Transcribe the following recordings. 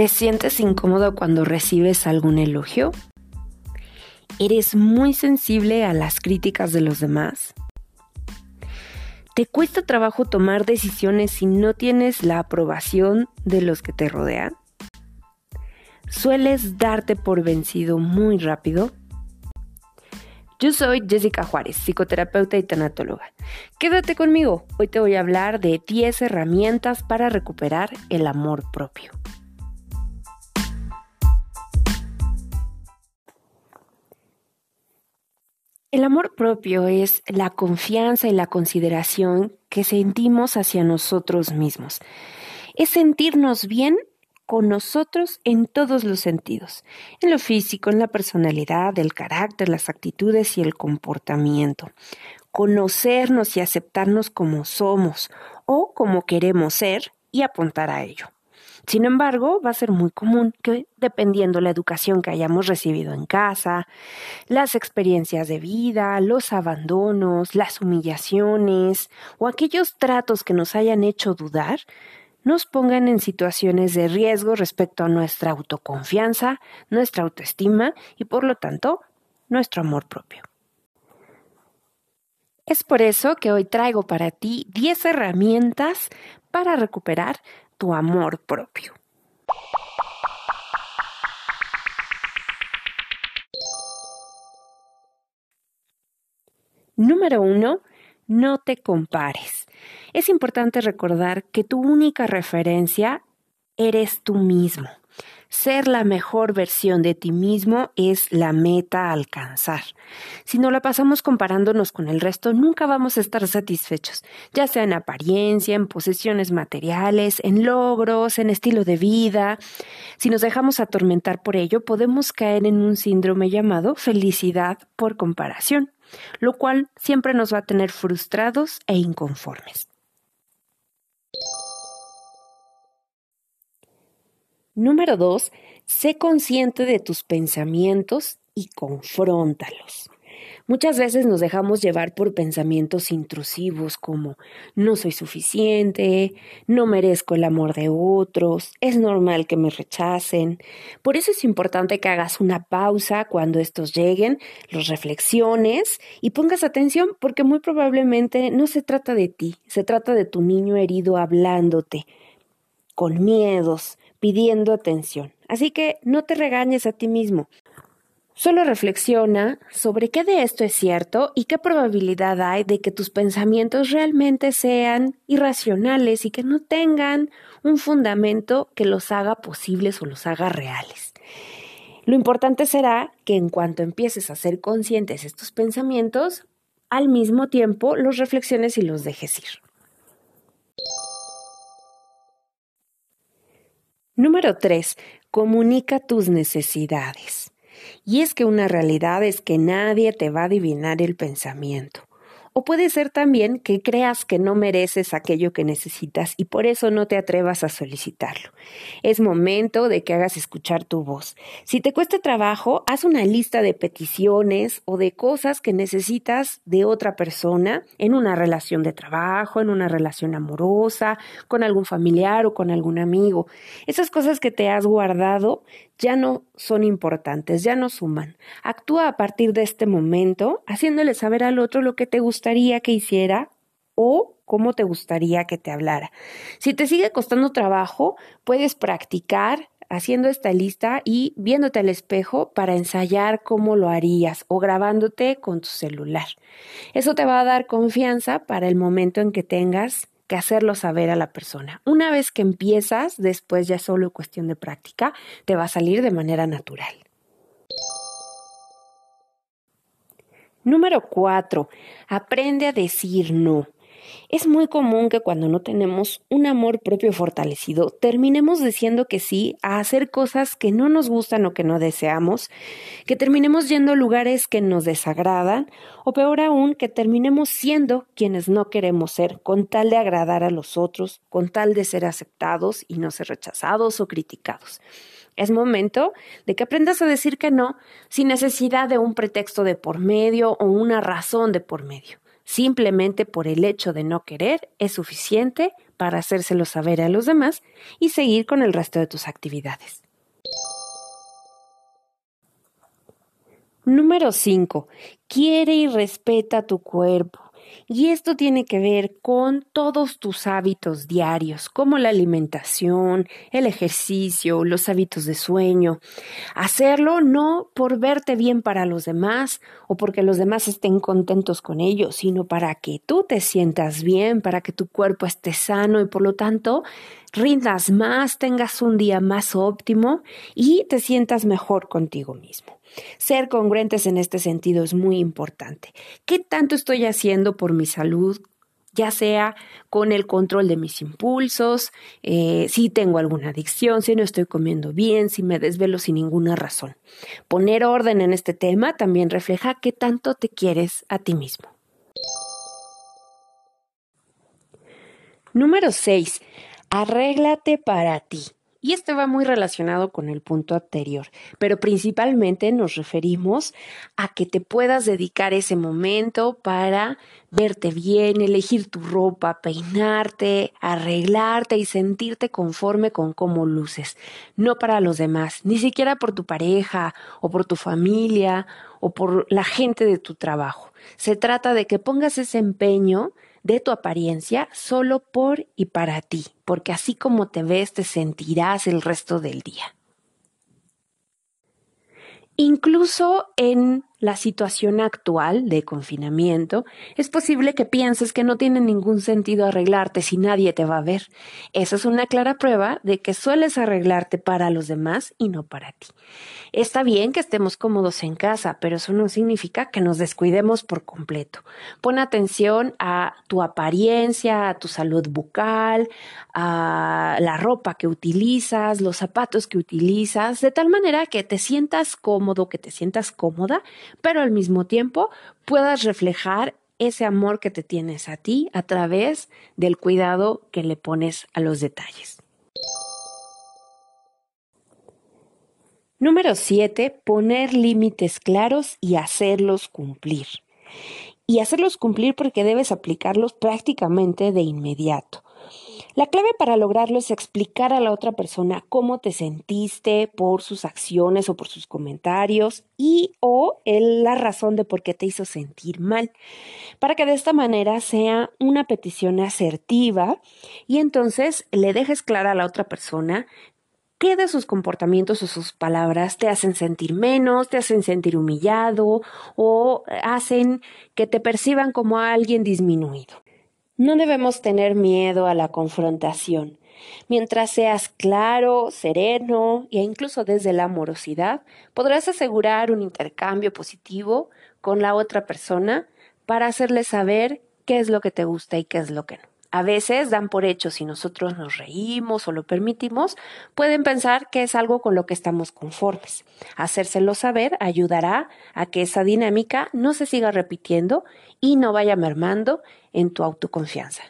¿Te sientes incómodo cuando recibes algún elogio? ¿Eres muy sensible a las críticas de los demás? ¿Te cuesta trabajo tomar decisiones si no tienes la aprobación de los que te rodean? ¿Sueles darte por vencido muy rápido? Yo soy Jessica Juárez, psicoterapeuta y tanatóloga. Quédate conmigo, hoy te voy a hablar de 10 herramientas para recuperar el amor propio. El amor propio es la confianza y la consideración que sentimos hacia nosotros mismos. Es sentirnos bien con nosotros en todos los sentidos, en lo físico, en la personalidad, el carácter, las actitudes y el comportamiento. Conocernos y aceptarnos como somos o como queremos ser y apuntar a ello. Sin embargo, va a ser muy común que, dependiendo la educación que hayamos recibido en casa, las experiencias de vida, los abandonos, las humillaciones o aquellos tratos que nos hayan hecho dudar, nos pongan en situaciones de riesgo respecto a nuestra autoconfianza, nuestra autoestima y por lo tanto nuestro amor propio. Es por eso que hoy traigo para ti 10 herramientas para recuperar tu amor propio. Número uno, no te compares. Es importante recordar que tu única referencia eres tú mismo. Ser la mejor versión de ti mismo es la meta a alcanzar. Si no la pasamos comparándonos con el resto, nunca vamos a estar satisfechos, ya sea en apariencia, en posesiones materiales, en logros, en estilo de vida. Si nos dejamos atormentar por ello, podemos caer en un síndrome llamado felicidad por comparación, lo cual siempre nos va a tener frustrados e inconformes. Número dos, sé consciente de tus pensamientos y confróntalos. Muchas veces nos dejamos llevar por pensamientos intrusivos como no soy suficiente, no merezco el amor de otros, es normal que me rechacen. Por eso es importante que hagas una pausa cuando estos lleguen, los reflexiones y pongas atención porque muy probablemente no se trata de ti, se trata de tu niño herido hablándote, con miedos, pidiendo atención. Así que no te regañes a ti mismo. Solo reflexiona sobre qué de esto es cierto y qué probabilidad hay de que tus pensamientos realmente sean irracionales y que no tengan un fundamento que los haga posibles o los haga reales. Lo importante será que en cuanto empieces a ser conscientes estos pensamientos, al mismo tiempo los reflexiones y los dejes ir. Número 3. Comunica tus necesidades. Y es que una realidad es que nadie te va a adivinar el pensamiento. O puede ser también que creas que no mereces aquello que necesitas y por eso no te atrevas a solicitarlo. Es momento de que hagas escuchar tu voz. Si te cuesta trabajo, haz una lista de peticiones o de cosas que necesitas de otra persona en una relación de trabajo, en una relación amorosa, con algún familiar o con algún amigo. Esas cosas que te has guardado ya no son importantes, ya no suman. Actúa a partir de este momento, haciéndole saber al otro lo que te que hiciera o cómo te gustaría que te hablara. Si te sigue costando trabajo, puedes practicar haciendo esta lista y viéndote al espejo para ensayar cómo lo harías o grabándote con tu celular. Eso te va a dar confianza para el momento en que tengas que hacerlo saber a la persona. Una vez que empiezas, después ya es solo cuestión de práctica, te va a salir de manera natural. Número 4. Aprende a decir no. Es muy común que cuando no tenemos un amor propio fortalecido, terminemos diciendo que sí a hacer cosas que no nos gustan o que no deseamos, que terminemos yendo a lugares que nos desagradan, o peor aún, que terminemos siendo quienes no queremos ser, con tal de agradar a los otros, con tal de ser aceptados y no ser rechazados o criticados. Es momento de que aprendas a decir que no sin necesidad de un pretexto de por medio o una razón de por medio. simplemente por el hecho de no querer es suficiente para hacérselo saber a los demás y seguir con el resto de tus actividades. Número 5. Quiere y respeta tu cuerpo. Y esto tiene que ver con todos tus hábitos diarios, como la alimentación, el ejercicio, los hábitos de sueño. Hacerlo no por verte bien para los demás o porque los demás estén contentos con ello, sino para que tú te sientas bien, para que tu cuerpo esté sano y por lo tanto rindas más, tengas un día más óptimo y te sientas mejor contigo mismo. Ser congruentes en este sentido es muy importante. ¿Qué tanto estoy haciendo por mi salud? ya sea con el control de mis impulsos, eh, si tengo alguna adicción, si no estoy comiendo bien, si me desvelo sin ninguna razón. Poner orden en este tema también refleja qué tanto te quieres a ti mismo. Número 6. Arréglate para ti. Y este va muy relacionado con el punto anterior, pero principalmente nos referimos a que te puedas dedicar ese momento para verte bien, elegir tu ropa, peinarte, arreglarte y sentirte conforme con cómo luces, no para los demás, ni siquiera por tu pareja o por tu familia o por la gente de tu trabajo. Se trata de que pongas ese empeño de tu apariencia solo por y para ti, porque así como te ves te sentirás el resto del día. Incluso en la situación actual de confinamiento, es posible que pienses que no tiene ningún sentido arreglarte si nadie te va a ver. Esa es una clara prueba de que sueles arreglarte para los demás y no para ti. Está bien que estemos cómodos en casa, pero eso no significa que nos descuidemos por completo. Pon atención a tu apariencia, a tu salud bucal, a la ropa que utilizas, los zapatos que utilizas, de tal manera que te sientas cómodo, que te sientas cómoda pero al mismo tiempo puedas reflejar ese amor que te tienes a ti a través del cuidado que le pones a los detalles. Número 7. Poner límites claros y hacerlos cumplir. Y hacerlos cumplir porque debes aplicarlos prácticamente de inmediato. La clave para lograrlo es explicar a la otra persona cómo te sentiste por sus acciones o por sus comentarios y o la razón de por qué te hizo sentir mal, para que de esta manera sea una petición asertiva y entonces le dejes clara a la otra persona qué de sus comportamientos o sus palabras te hacen sentir menos, te hacen sentir humillado o hacen que te perciban como alguien disminuido. No debemos tener miedo a la confrontación. Mientras seas claro, sereno e incluso desde la amorosidad, podrás asegurar un intercambio positivo con la otra persona para hacerle saber qué es lo que te gusta y qué es lo que no. A veces dan por hecho si nosotros nos reímos o lo permitimos, pueden pensar que es algo con lo que estamos conformes. Hacérselo saber ayudará a que esa dinámica no se siga repitiendo y no vaya mermando en tu autoconfianza.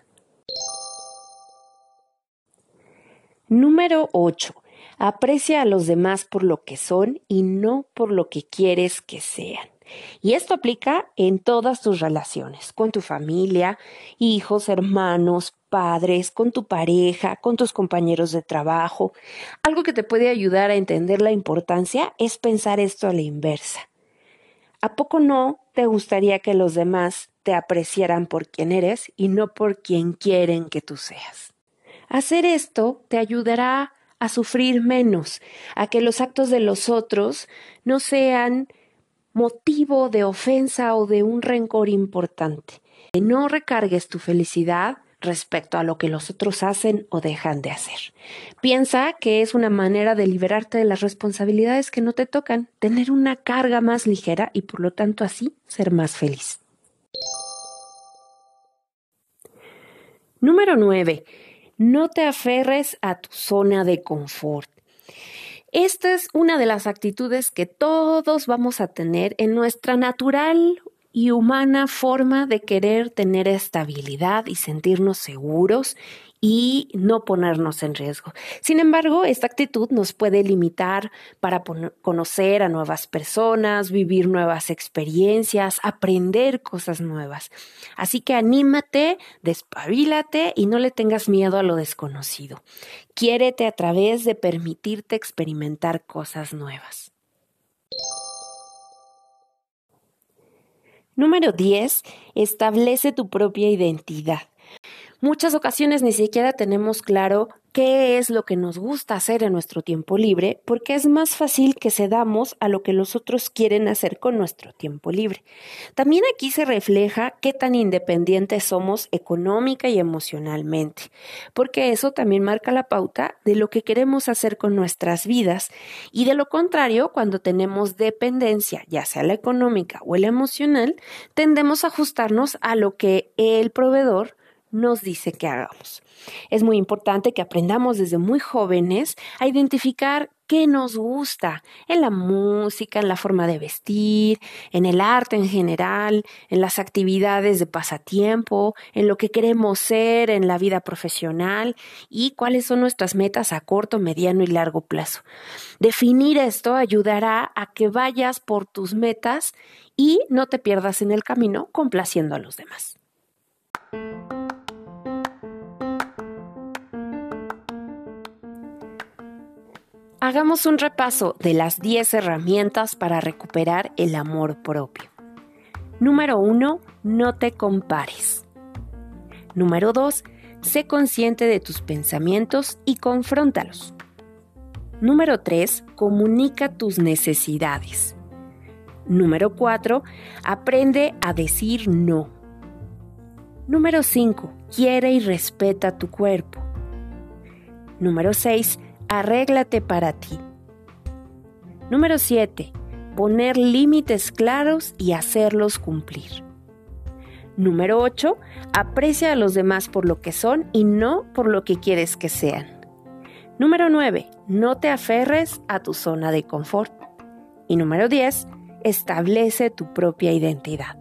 Número 8. Aprecia a los demás por lo que son y no por lo que quieres que sean. Y esto aplica en todas tus relaciones, con tu familia, hijos, hermanos, padres, con tu pareja, con tus compañeros de trabajo. Algo que te puede ayudar a entender la importancia es pensar esto a la inversa. ¿A poco no te gustaría que los demás te apreciaran por quien eres y no por quien quieren que tú seas? Hacer esto te ayudará a sufrir menos, a que los actos de los otros no sean motivo de ofensa o de un rencor importante. No recargues tu felicidad respecto a lo que los otros hacen o dejan de hacer. Piensa que es una manera de liberarte de las responsabilidades que no te tocan, tener una carga más ligera y por lo tanto así ser más feliz. Número 9. No te aferres a tu zona de confort. Esta es una de las actitudes que todos vamos a tener en nuestra natural y humana forma de querer tener estabilidad y sentirnos seguros y no ponernos en riesgo. Sin embargo, esta actitud nos puede limitar para conocer a nuevas personas, vivir nuevas experiencias, aprender cosas nuevas. Así que anímate, despabilate y no le tengas miedo a lo desconocido. Quiérete a través de permitirte experimentar cosas nuevas. Número 10. Establece tu propia identidad muchas ocasiones ni siquiera tenemos claro qué es lo que nos gusta hacer en nuestro tiempo libre, porque es más fácil que cedamos a lo que los otros quieren hacer con nuestro tiempo libre. También aquí se refleja qué tan independientes somos económica y emocionalmente, porque eso también marca la pauta de lo que queremos hacer con nuestras vidas y de lo contrario, cuando tenemos dependencia, ya sea la económica o la emocional, tendemos a ajustarnos a lo que el proveedor nos dice que hagamos. Es muy importante que aprendamos desde muy jóvenes a identificar qué nos gusta en la música, en la forma de vestir, en el arte en general, en las actividades de pasatiempo, en lo que queremos ser en la vida profesional y cuáles son nuestras metas a corto, mediano y largo plazo. Definir esto ayudará a que vayas por tus metas y no te pierdas en el camino complaciendo a los demás. Hagamos un repaso de las 10 herramientas para recuperar el amor propio. Número 1. No te compares. Número 2. Sé consciente de tus pensamientos y confróntalos. Número 3. Comunica tus necesidades. Número 4. Aprende a decir no. Número 5. Quiere y respeta tu cuerpo. Número 6 arréglate para ti. Número 7. Poner límites claros y hacerlos cumplir. Número 8. Aprecia a los demás por lo que son y no por lo que quieres que sean. Número 9. No te aferres a tu zona de confort. Y número 10. Establece tu propia identidad.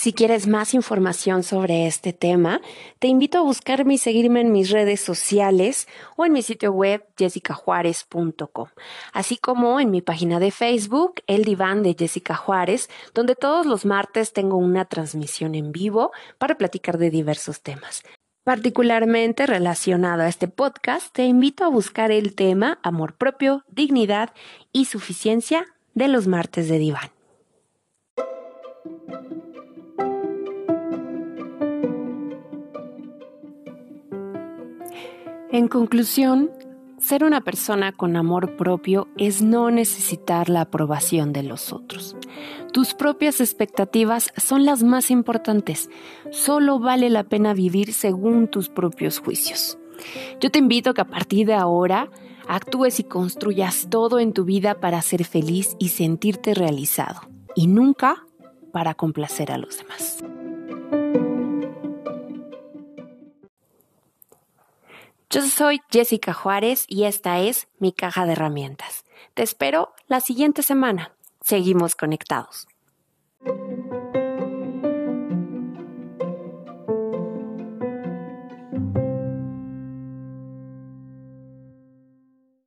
Si quieres más información sobre este tema, te invito a buscarme y seguirme en mis redes sociales o en mi sitio web jessicajuárez.com, así como en mi página de Facebook, El Diván de Jessica Juárez, donde todos los martes tengo una transmisión en vivo para platicar de diversos temas. Particularmente relacionado a este podcast, te invito a buscar el tema Amor propio, dignidad y suficiencia de los martes de Diván. En conclusión, ser una persona con amor propio es no necesitar la aprobación de los otros. Tus propias expectativas son las más importantes. Solo vale la pena vivir según tus propios juicios. Yo te invito a que a partir de ahora actúes y construyas todo en tu vida para ser feliz y sentirte realizado, y nunca para complacer a los demás. Yo soy Jessica Juárez y esta es mi caja de herramientas. Te espero la siguiente semana. Seguimos conectados.